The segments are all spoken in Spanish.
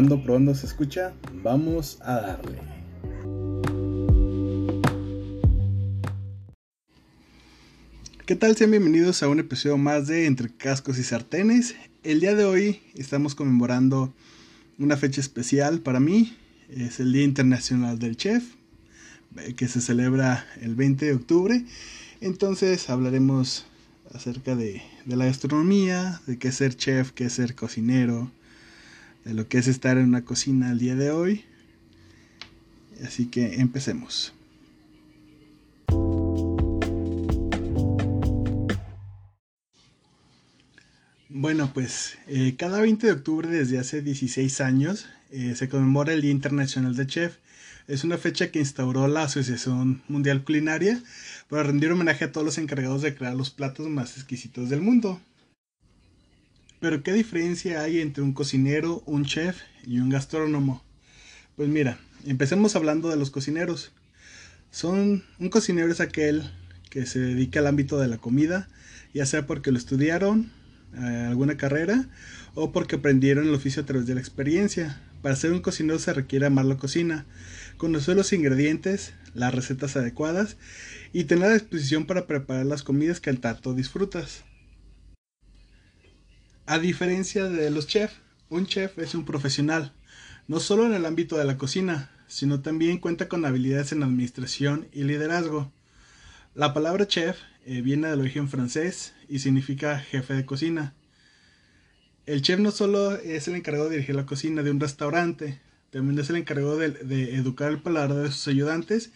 Probando, probando, se escucha. Vamos a darle. ¿Qué tal? Sean bienvenidos a un episodio más de Entre Cascos y Sartenes. El día de hoy estamos conmemorando una fecha especial para mí. Es el Día Internacional del Chef, eh, que se celebra el 20 de octubre. Entonces hablaremos acerca de, la gastronomía, de qué ser chef, qué ser cocinero, de lo que es estar en una cocina el día de hoy. Así que empecemos. Bueno, pues eh, cada 20 de octubre desde hace 16 años eh, se conmemora el Día Internacional de Chef. Es una fecha que instauró la Asociación Mundial Culinaria para rendir homenaje a todos los encargados de crear los platos más exquisitos del mundo. Pero ¿qué diferencia hay entre un cocinero, un chef y un gastrónomo? Pues mira, empecemos hablando de los cocineros. Son un cocinero es aquel que se dedica al ámbito de la comida, ya sea porque lo estudiaron, eh, alguna carrera, o porque aprendieron el oficio a través de la experiencia. Para ser un cocinero se requiere amar la cocina, conocer los ingredientes, las recetas adecuadas y tener la disposición para preparar las comidas que al tanto disfrutas. A diferencia de los chefs, un chef es un profesional, no solo en el ámbito de la cocina, sino también cuenta con habilidades en administración y liderazgo. La palabra chef eh, viene del origen francés y significa jefe de cocina. El chef no solo es el encargado de dirigir la cocina de un restaurante, también es el encargado de, de educar el paladar de sus ayudantes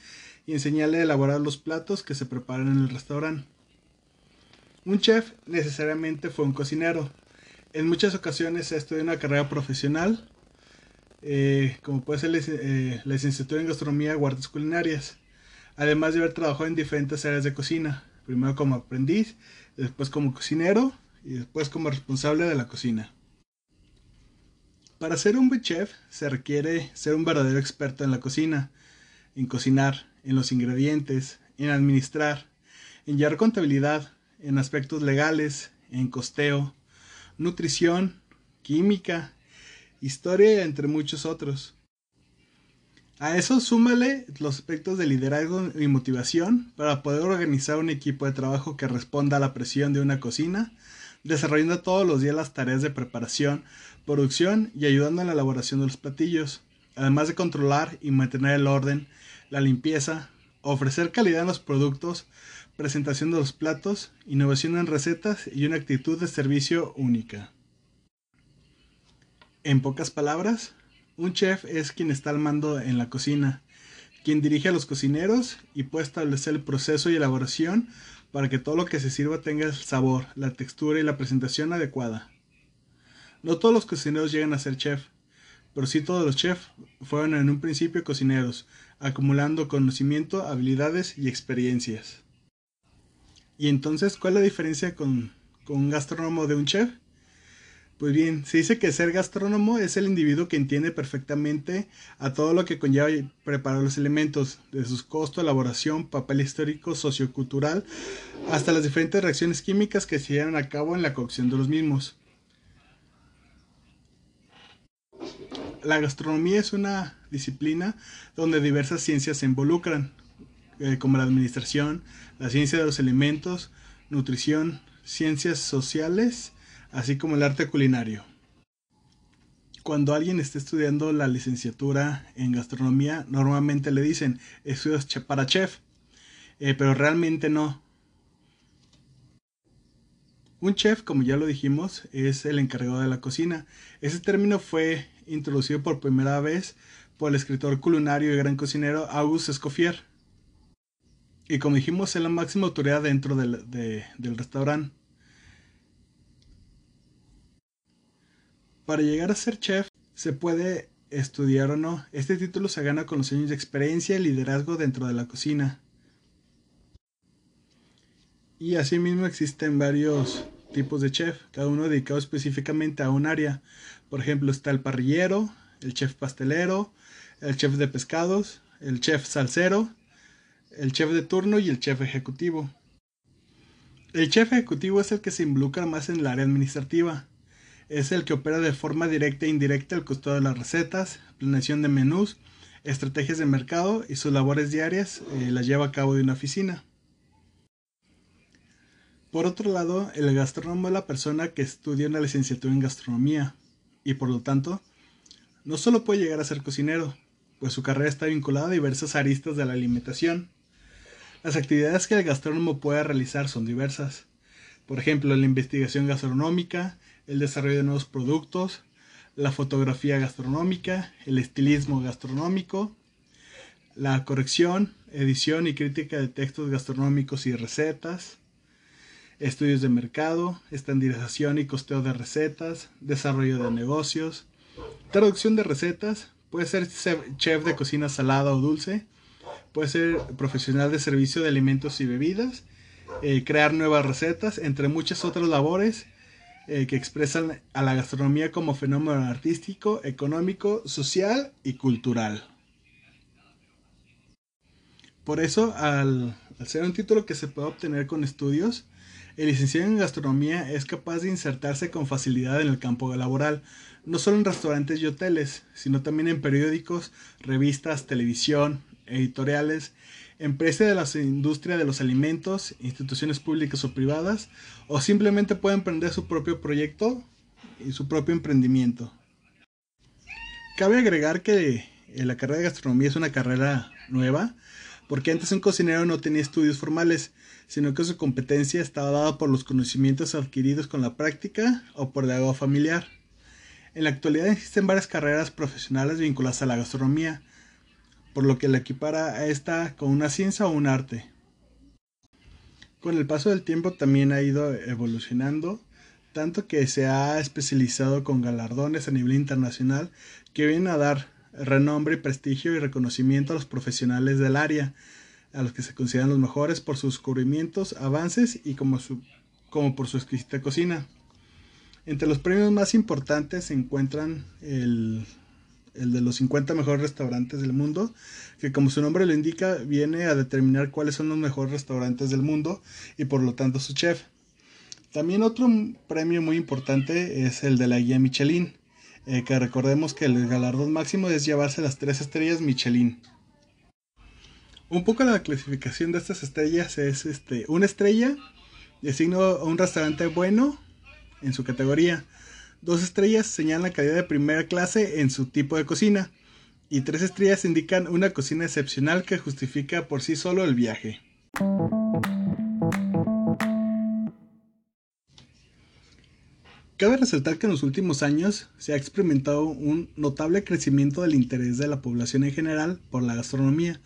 y enseñarle a elaborar los platos que se preparan en el restaurante. Un chef necesariamente fue un cocinero, en muchas ocasiones he estudiado una carrera profesional, eh, como puede ser eh, la licenciatura en gastronomía o artes culinarias, además de haber trabajado en diferentes áreas de cocina, primero como aprendiz, después como cocinero y después como responsable de la cocina. Para ser un buen chef se requiere ser un verdadero experto en la cocina, en cocinar, en los ingredientes, en administrar, en llevar contabilidad, en aspectos legales, en costeo, nutrición, química, historia, entre muchos otros. A eso súmale los aspectos de liderazgo y motivación para poder organizar un equipo de trabajo que responda a la presión de una cocina, desarrollando todos los días las tareas de preparación, producción y ayudando en la elaboración de los platillos, además de controlar y mantener el orden, la limpieza, ofrecer calidad en los productos, presentación de los platos, innovación en recetas y una actitud de servicio única. En pocas palabras, un chef es quien está al mando en la cocina, quien dirige a los cocineros y puede establecer el proceso y elaboración para que todo lo que se sirva tenga el sabor, la textura y la presentación adecuada. No todos los cocineros llegan a ser chef, pero sí todos los chefs fueron en un principio cocineros, acumulando conocimiento, habilidades y experiencias. Y entonces, ¿cuál es la diferencia con, un gastrónomo de un chef? Pues bien, se dice que ser gastrónomo es el individuo que entiende perfectamente a todo lo que conlleva preparar los elementos, de sus costos, elaboración, papel histórico, sociocultural, hasta las diferentes reacciones químicas que se llevan a cabo en la cocción de los mismos. La gastronomía es una disciplina donde diversas ciencias se involucran, eh, como la administración, la ciencia de los alimentos, nutrición, ciencias sociales, así como el arte culinario. Cuando alguien está estudiando la licenciatura en gastronomía, normalmente le dicen, estudias para chef, eh, pero realmente no. Un chef, como ya lo dijimos, es el encargado de la cocina. Ese término fue introducido por primera vez por el escritor culinario y gran cocinero Auguste Escoffier y como dijimos, es la máxima autoridad dentro del, del restaurante. Para llegar a ser chef, se puede estudiar o no. Este título se gana con los años de experiencia y liderazgo dentro de la cocina. Y asimismo existen varios tipos de chef, cada uno dedicado específicamente a un área. Por ejemplo, está el parrillero, el chef pastelero, el chef de pescados, el chef salsero, el chef de turno y el chef ejecutivo. El chef ejecutivo es el que se involucra más en el área administrativa. es el que opera de forma directa e indirecta el costo de las recetas, planeación de menús, estrategias de mercado y sus labores diarias eh, las lleva a cabo de una oficina. Por otro lado, el gastrónomo es la persona que estudia una licenciatura en gastronomía y por lo tanto no solo puede llegar a ser cocinero, pues su carrera está vinculada a diversas aristas de la alimentación. Las actividades que el gastrónomo puede realizar son diversas. Por ejemplo, la investigación gastronómica, el desarrollo de nuevos productos, la fotografía gastronómica, el estilismo gastronómico, la corrección, edición y crítica de textos gastronómicos y recetas, estudios de mercado, estandarización y costeo de recetas, desarrollo de negocios, traducción de recetas, puede ser chef de cocina salada o dulce, puede ser profesional de servicio de alimentos y bebidas, eh, crear nuevas recetas, entre muchas otras labores eh, que expresan a la gastronomía como fenómeno artístico, económico, social y cultural. Por eso, al, ser un título que se puede obtener con estudios, el licenciado en gastronomía es capaz de insertarse con facilidad en el campo laboral, no solo en restaurantes y hoteles, sino también en periódicos, revistas, televisión, editoriales, empresas de la industria de los alimentos, instituciones públicas o privadas, o simplemente puede emprender su propio proyecto y su propio emprendimiento. Cabe agregar que eh, la carrera de gastronomía es una carrera nueva, porque antes un cocinero no tenía estudios formales, sino que su competencia estaba dada por los conocimientos adquiridos con la práctica o por el agua familiar. En la actualidad existen varias carreras profesionales vinculadas a la gastronomía, por lo que la equipara a esta con una ciencia o un arte. Con el paso del tiempo también ha ido evolucionando, tanto que se ha especializado con galardones a nivel internacional que vienen a dar renombre, prestigio y reconocimiento a los profesionales del área, a los que se consideran los mejores por sus descubrimientos, avances y como, por su exquisita cocina. Entre los premios más importantes se encuentran el el de los 50 mejores restaurantes del mundo, que como su nombre lo indica, viene a determinar cuáles son los mejores restaurantes del mundo y por lo tanto su chef. También otro premio muy importante es el de la guía Michelin, eh, que recordemos que el galardón máximo es llevarse las tres estrellas Michelin. Un poco la clasificación de estas estrellas es este, una estrella designa a un restaurante bueno en su categoría. Dos estrellas señalan la calidad de primera clase en su tipo de cocina. Y tres estrellas indican una cocina excepcional que justifica por sí solo el viaje. Cabe resaltar que en los últimos años se ha experimentado un notable crecimiento del interés de la población en general por la gastronomía.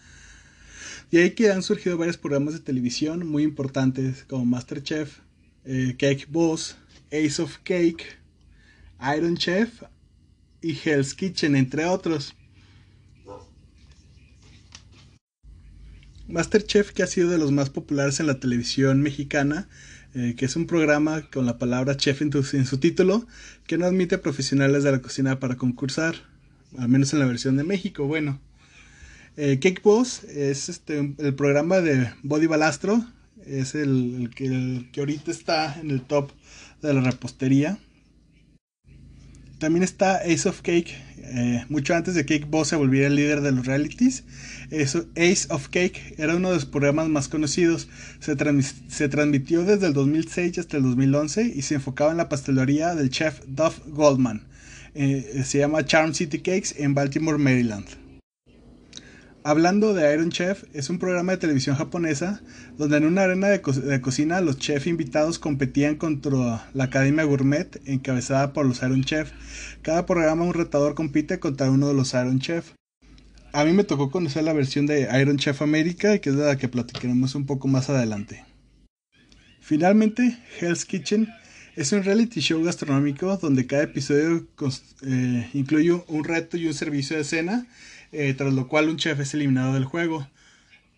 Y ahí que han surgido varios programas de televisión muy importantes como Masterchef, eh, Cake Boss, Ace of Cake, Iron Chef y Hell's Kitchen, entre otros. Masterchef, que ha sido de los más populares en la televisión mexicana, eh, que es un programa con la palabra chef en, su título, que no admite profesionales de la cocina para concursar, al menos en la versión de México. Bueno, eh, Cake Boss es este, el programa de Body Balastro, es el, que, el que ahorita está en el top de la repostería. También está Ace of Cake, eh, mucho antes de Cake Boss se volviera el líder de los realities. Ace of Cake era uno de los programas más conocidos. Se, transmitió desde el 2006 hasta el 2011 y se enfocaba en la pastelería del chef Duff Goldman. Eh, se llama Charm City Cakes en Baltimore, Maryland. Hablando de Iron Chef, es un programa de televisión japonesa donde en una arena de, cocina los chefs invitados competían contra la Academia Gourmet encabezada por los Iron Chef. Cada programa un retador compite contra uno de los Iron Chef. A mí me tocó conocer la versión de Iron Chef América, que es la que platicaremos un poco más adelante. Finalmente, Hell's Kitchen es un reality show gastronómico donde cada episodio eh, incluye un reto y un servicio de cena eh, tras lo cual un chef es eliminado del juego.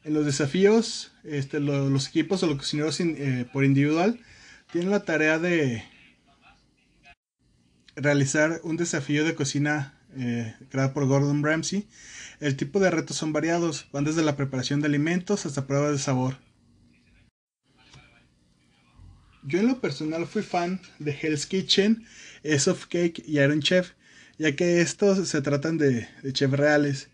En los desafíos, este, los equipos o los cocineros eh, por individual tienen la tarea de realizar un desafío de cocina eh, creado por Gordon Ramsay. El tipo de retos son variados, van desde la preparación de alimentos hasta pruebas de sabor. Yo en lo personal fui fan de Hell's Kitchen, Ace of Cake y Iron Chef, ya que estos se tratan de, de chefs reales.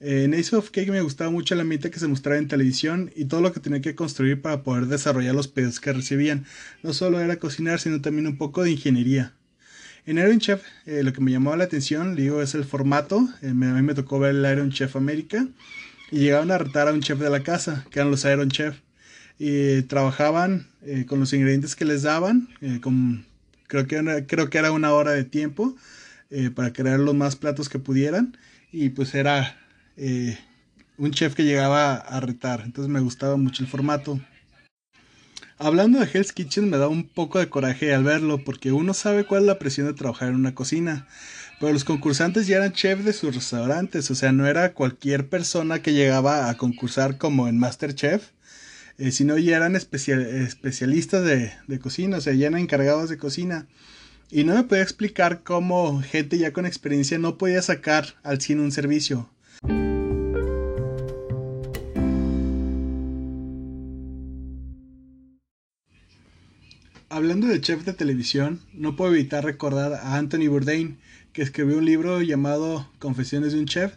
En Ace of Cake me gustaba mucho la mitad que se mostraba en televisión y todo lo que tenía que construir para poder desarrollar los pedidos que recibían. No solo era cocinar, sino también un poco de ingeniería. En Iron Chef, eh, lo que me llamaba la atención, digo, es el formato. Eh, a mí me tocó ver el Iron Chef América y llegaban a retar a un chef de la casa, que eran los Iron Chef. Y trabajaban eh, con los ingredientes que les daban, con, creo, que creo que era una hora de tiempo para crear los más platos que pudieran. Y pues era eh, un chef que llegaba a retar. Entonces me gustaba mucho el formato. Hablando de Hell's Kitchen me da un poco de coraje al verlo porque uno sabe cuál es la presión de trabajar en una cocina. Pero los concursantes ya eran chef de sus restaurantes, o sea, no era cualquier persona que llegaba a concursar como en Masterchef, eh, sino ya eran especialistas de, de cocina, o sea, ya eran encargados de cocina. Y no me podía explicar cómo gente ya con experiencia no podía sacar al cine un servicio. Hablando de chef de televisión, no puedo evitar recordar a Anthony Bourdain, que escribió un libro llamado Confesiones de un Chef,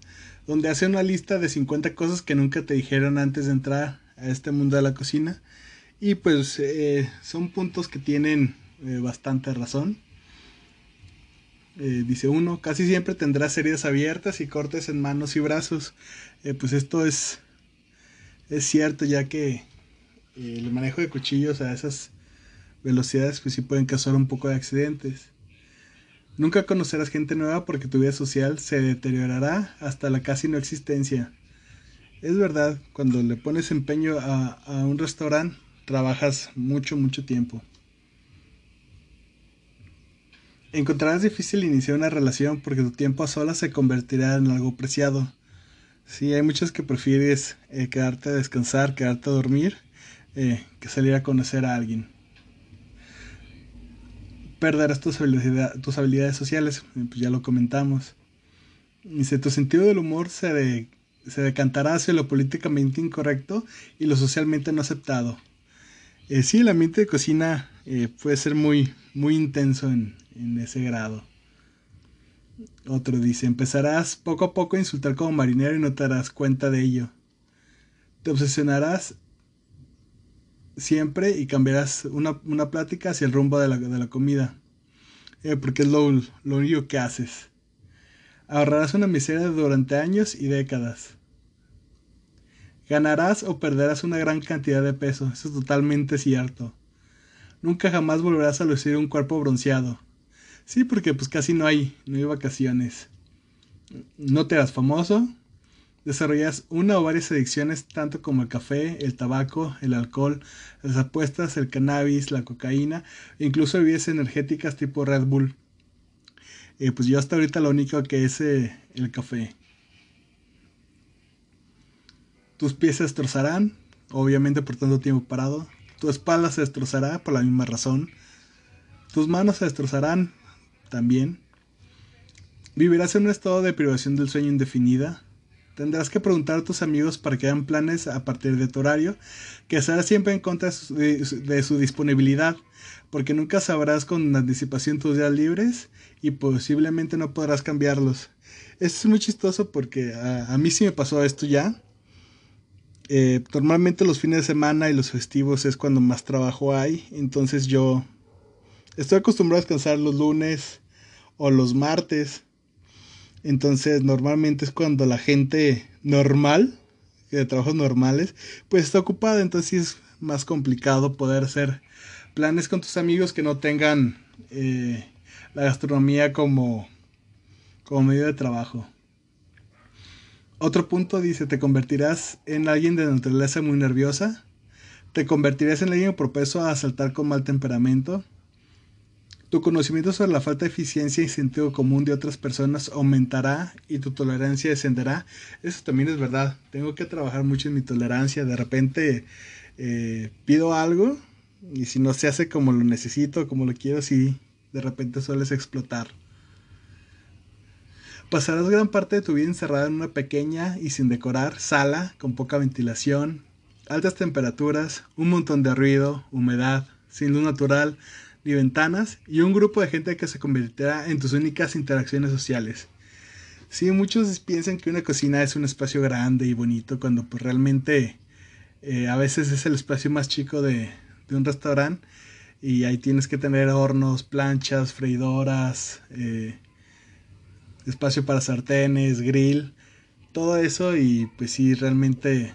donde hace una lista de 50 cosas que nunca te dijeron antes de entrar a este mundo de la cocina. Y pues eh, son puntos que tienen eh, bastante razón. Eh, dice uno, casi siempre tendrás heridas abiertas y cortes en manos y brazos. pues esto es, es cierto, ya que el manejo de cuchillos a esas velocidades pues sí pueden causar un poco de accidentes. Nunca conocerás gente nueva porque tu vida social se deteriorará hasta la casi no existencia. Es verdad, cuando le pones empeño a, a un restaurante, trabajas mucho, mucho tiempo. Encontrarás difícil iniciar una relación porque tu tiempo a solas se convertirá en algo preciado. Sí, hay muchos que prefieres eh, quedarte a descansar, quedarte a dormir, eh, que salir a conocer a alguien perderás tus, habilidades sociales, pues ya lo comentamos. Dice, tu sentido del humor se, se decantará hacia lo políticamente incorrecto y lo socialmente no aceptado. Eh, sí, el ambiente de cocina eh, puede ser muy, muy intenso en, en ese grado. Otro dice, empezarás poco a poco a insultar como marinero y no te darás cuenta de ello. Te obsesionarás siempre y cambiarás una, plática hacia el rumbo de la, comida. Eh, porque es lo, único que haces. Ahorrarás una miseria durante años y décadas. Ganarás o perderás una gran cantidad de peso, eso es totalmente cierto. Nunca jamás volverás a lucir un cuerpo bronceado. Sí, porque pues casi no hay, no hay vacaciones. No te harás famoso, Desarrollas una o varias adicciones tanto como el café, el tabaco, el alcohol, las apuestas, el cannabis, la cocaína, e incluso bebidas energéticas tipo Red Bull. Eh, pues yo hasta ahorita lo único que es eh, el café. Tus pies se obviamente por tanto tiempo parado. Tu espalda se destrozará por la misma razón. Tus manos se destrozarán también. Vivirás en un estado de privación del sueño indefinida Tendrás que preguntar a tus amigos para que hagan planes a partir de tu horario, que estará siempre en contra de su, disponibilidad, porque nunca sabrás con anticipación tus días libres y posiblemente no podrás cambiarlos. Esto es muy chistoso porque a, mí sí me pasó esto ya. Eh, normalmente los fines de semana y los festivos es cuando más trabajo hay, entonces yo estoy acostumbrado a descansar los lunes o los martes entonces, normalmente es cuando la gente normal, de trabajos normales, pues está ocupada. Entonces, es más complicado poder hacer planes con tus amigos que no tengan eh, la gastronomía como, como medio de trabajo. Otro punto dice, te convertirás en alguien de naturaleza muy nerviosa, te convertirás en alguien propenso a saltar con mal temperamento, tu conocimiento sobre la falta de eficiencia y sentido común de otras personas aumentará y tu tolerancia descenderá. Eso también es verdad. Tengo que trabajar mucho en mi tolerancia. De repente eh, pido algo y si no se hace como lo necesito, como lo quiero, sí, de repente sueles explotar. Pasarás gran parte de tu vida encerrada en una pequeña y sin decorar sala con poca ventilación, altas temperaturas, un montón de ruido, humedad, sin luz natural ni ventanas, y un grupo de gente que se convertirá en tus únicas interacciones sociales. Sí, muchos piensan que una cocina es un espacio grande y bonito, cuando pues realmente eh, a veces es el espacio más chico de, de un restaurante y ahí tienes que tener hornos, planchas, freidoras, eh, espacio para sartenes, grill, todo eso y pues sí, realmente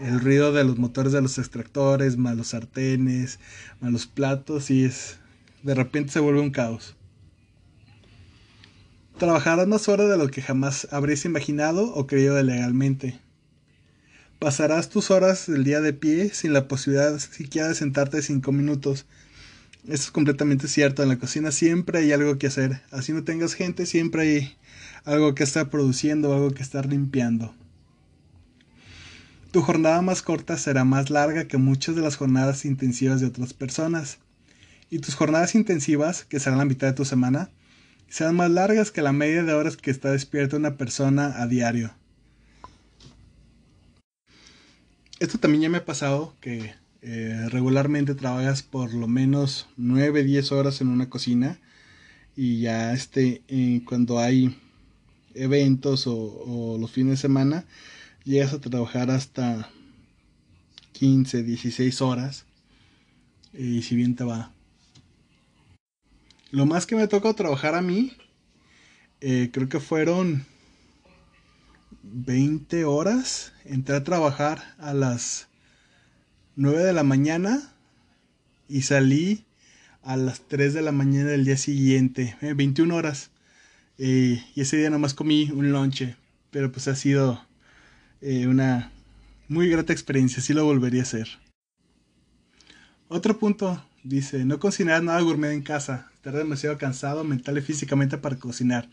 el ruido de los motores de los extractores, más los sartenes, más los platos y es de repente se vuelve un caos. Trabajarás más horas de lo que jamás habrías imaginado o creído legalmente. Pasarás tus horas del día de pie sin la posibilidad siquiera de sentarte cinco minutos eso es completamente cierto. En la cocina siempre hay algo que hacer. Así no tengas gente, siempre hay algo que estar produciendo, algo que estar limpiando. Tu jornada más corta será más larga que muchas de las jornadas intensivas de otras personas. Y tus jornadas intensivas, que serán la mitad de tu semana, serán más largas que la media de horas que está despierta una persona a diario. Esto también ya me ha pasado que eh, regularmente trabajas por lo menos 9, 10 horas en una cocina y ya este, eh, cuando hay eventos o, los fines de semana, llegas a trabajar hasta 15, 16 horas y si bien te va. Lo más que me toca trabajar a mí, eh, creo que fueron 20 horas. Entré a trabajar a las 9 de la mañana y salí a las 3 de la mañana del día siguiente, 21 eh, horas. Eh, y ese día nomás comí un lonche, pero pues ha sido eh, una muy grata experiencia, sí lo volvería a hacer. Otro punto, dice, no cocinar nada gourmet en casa, estar demasiado cansado mental y físicamente para cocinar.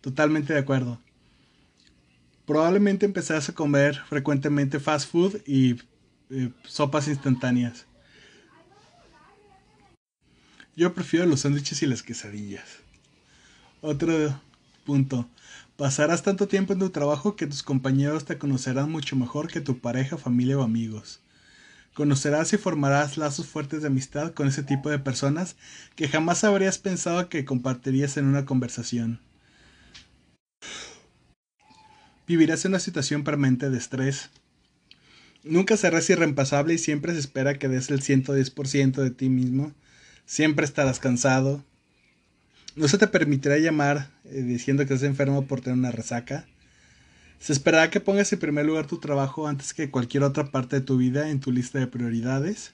Totalmente de acuerdo. Probablemente empezarás a comer frecuentemente fast food y eh, sopas instantáneas. Yo prefiero los sándwiches y las quesadillas. Otro punto. Pasarás tanto tiempo en tu trabajo que tus compañeros te conocerán mucho mejor que tu pareja, familia o amigos. Conocerás y formarás lazos fuertes de amistad con ese tipo de personas que jamás habrías pensado que compartirías en una conversación. Vivirás en una situación permanente de estrés, Nunca serás irreemplazable y siempre se espera que des el 110% de ti mismo. Siempre estarás cansado. No se te permitirá llamar eh, diciendo que estás enfermo por tener una resaca. Se esperará que pongas en primer lugar tu trabajo antes que cualquier otra parte de tu vida en tu lista de prioridades.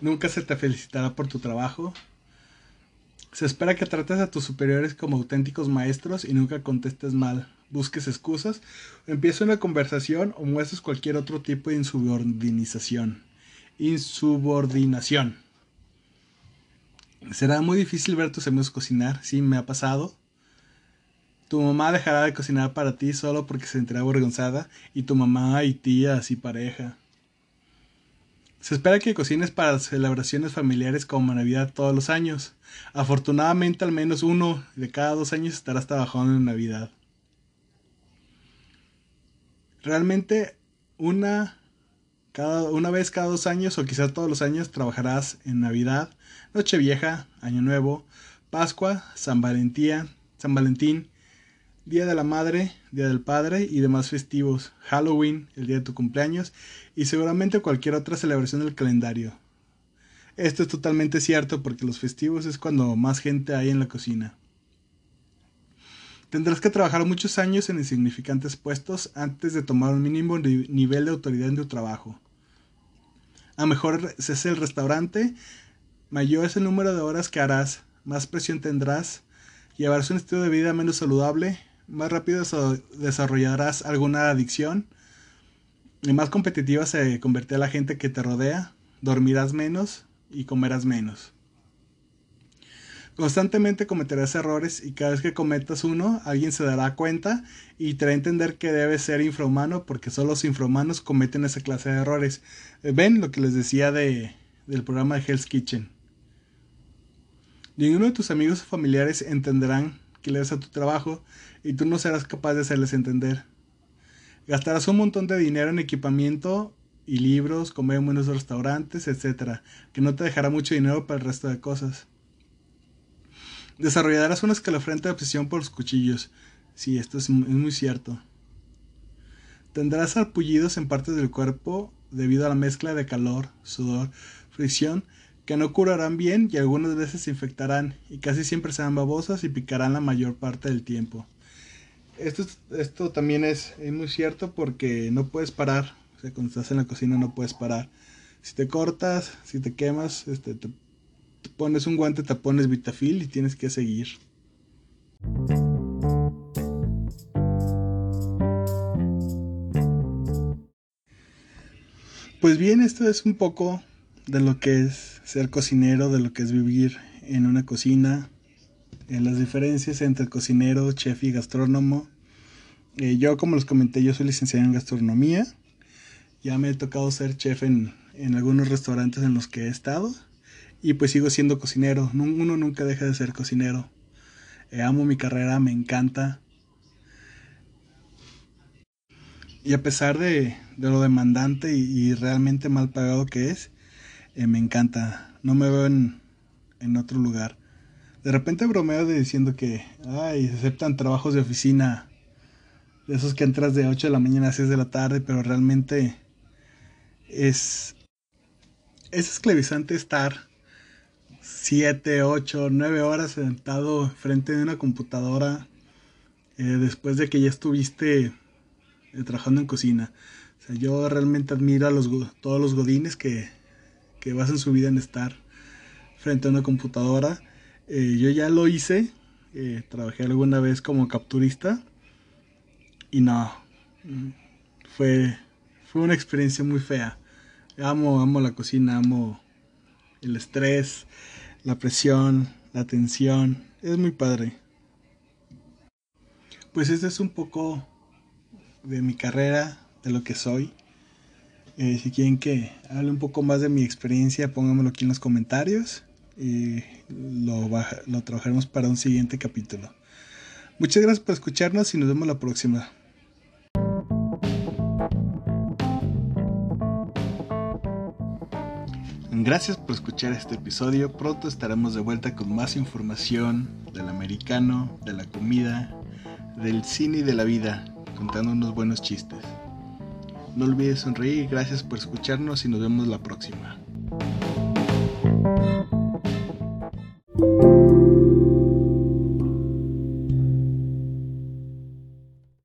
Nunca se te felicitará por tu trabajo. Se espera que trates a tus superiores como auténticos maestros y nunca contestes mal busques excusas, empieza una conversación o muestres cualquier otro tipo de insubordinación. Insubordinación. Será muy difícil ver a tus amigos cocinar, sí, me ha pasado. Tu mamá dejará de cocinar para ti solo porque se sentirá avergonzada y tu mamá y tías y pareja. Se espera que cocines para celebraciones familiares como Navidad todos los años. Afortunadamente al menos uno de cada dos años estarás trabajando en Navidad realmente una, cada, una vez cada dos años o quizás todos los años trabajarás en Navidad, Nochevieja, Año Nuevo, Pascua, San Valentín, San Valentín, Día de la Madre, Día del Padre y demás festivos, Halloween, el día de tu cumpleaños y seguramente cualquier otra celebración del calendario. Esto es totalmente cierto porque los festivos es cuando más gente hay en la cocina. Tendrás que trabajar muchos años en insignificantes puestos antes de tomar un mínimo nivel de autoridad en tu trabajo. A mejor es el restaurante, mayor es el número de horas que harás, más presión tendrás, llevarás un estilo de vida menos saludable, más rápido desarrollarás alguna adicción, y más competitiva se convertirá la gente que te rodea, dormirás menos y comerás menos. Constantemente cometerás errores y cada vez que cometas uno, alguien se dará cuenta y te hará entender que debes ser infrahumano porque solo los infrahumanos cometen esa clase de errores. Eh, ven lo que les decía de, del programa de Hell's Kitchen. Ninguno de tus amigos o familiares entenderán que le das a tu trabajo y tú no serás capaz de hacerles entender. Gastarás un montón de dinero en equipamiento y libros, comer en buenos restaurantes, etc. Que no te dejará mucho dinero para el resto de cosas. Desarrollarás una escalofriante obsesión por los cuchillos. Sí, esto es, muy cierto. Tendrás arpullidos en partes del cuerpo debido a la mezcla de calor, sudor, fricción, que no curarán bien y algunas veces se infectarán y casi siempre serán babosas y picarán la mayor parte del tiempo. Esto, esto también es, muy cierto porque no puedes parar. O sea, cuando estás en la cocina no puedes parar. Si te cortas, si te quemas, este, te, pones un guante, te pones vitafil y tienes que seguir. Pues bien, esto es un poco de lo que es ser cocinero, de lo que es vivir en una cocina, en las diferencias entre cocinero, chef y gastrónomo. Eh, yo, como les comenté, yo soy licenciado en gastronomía. Ya me he tocado ser chef en, en algunos restaurantes en los que he estado. Y pues sigo siendo cocinero. Uno nunca deja de ser cocinero. Eh, amo mi carrera, me encanta. Y a pesar de, de lo demandante y, realmente mal pagado que es, eh, me encanta. No me veo en, en otro lugar. De repente bromeo de diciendo que, ay, se aceptan trabajos de oficina, de esos que entras de 8 de la mañana a 6 de la tarde, pero realmente es, es esclavizante estar 7, 8, 9 horas sentado frente de una computadora eh, después de que ya estuviste eh, trabajando en cocina. O sea, yo realmente admiro a los, todos los godines que, que basan su vida en estar frente a una computadora. Eh, yo ya lo hice, trabajé alguna vez como capturista y no, fue, fue una experiencia muy fea. Amo, amo la cocina, amo el estrés, la presión, la tensión. Es muy padre. Pues este es un poco de mi carrera, de lo que soy. Eh, si quieren que hable un poco más de mi experiencia, pónganmelo aquí en los comentarios y lo, lo trabajaremos para un siguiente capítulo. Muchas gracias por escucharnos y nos vemos la próxima. Gracias por escuchar este episodio. Pronto estaremos de vuelta con más información del americano, de la comida, del cine y de la vida, contando unos buenos chistes. No olvides sonreír, gracias por escucharnos y nos vemos la próxima.